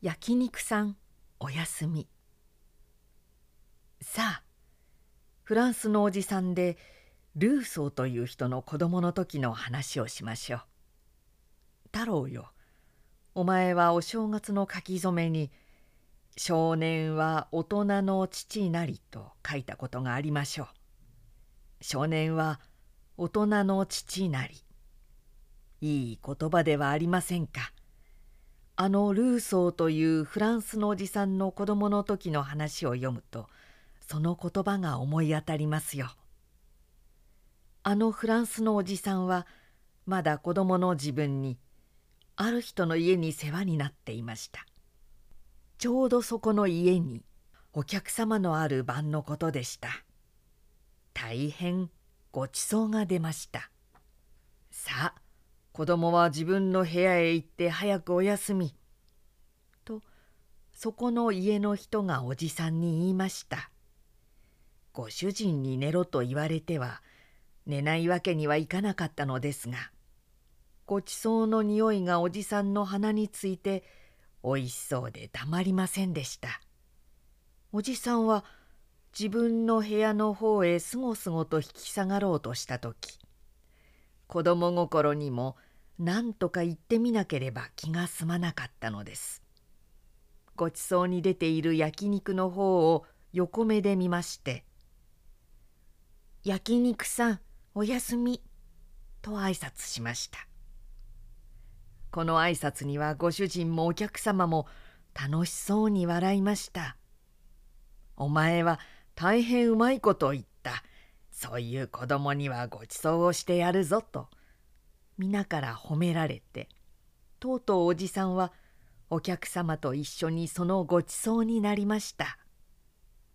焼肉さんおやすみ。さあフランスのおじさんでルーソーという人の子供の時の話をしましょう。太郎よお前はお正月の書き初めに「少年は大人の父なり」と書いたことがありましょう。少年は大人の父なり。いい言葉ではありませんか。あのルーソーというフランスのおじさんの子供の時の話を読むとその言葉が思い当たりますよ。あのフランスのおじさんはまだ子供の自分にある人の家に世話になっていました。ちょうどそこの家にお客様のある晩のことでした。大変ごちそうが出ました。さあ子供は自分の部屋へ行って早くお休み」とそこの家の人がおじさんに言いました「ご主人に寝ろと言われては寝ないわけにはいかなかったのですがごちそうの匂いがおじさんの鼻についておいしそうでたまりませんでした。おじさんは自分の部屋の方へすごすごと引き下がろうとした時子供心にも「何とか言ってみなければ気が済まなかったのです。ごちそうに出ている焼肉の方を横目で見まして「焼肉さんおやすみ」と挨拶しました。この挨拶にはご主人もお客様も楽しそうに笑いました「お前は大変うまいこと言った。そういう子供にはごちそうをしてやるぞ」と皆から褒められてとうとうおじさんはお客様と一緒にそのごちそうになりました。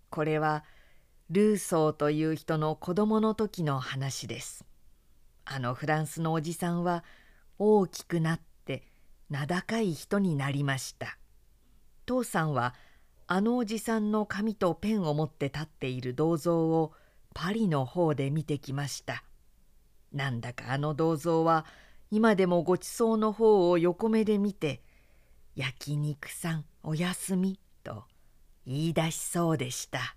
これはルーソーという人の子供の時の話です。あのフランスのおじさんは大きくなって名高い人になりました。父さんはあのおじさんの紙とペンを持って立っている銅像をパリの方で見てきました。なんだかあの銅像は今でもごちそうの方を横目で見て「焼肉さんおやすみ」と言い出しそうでした。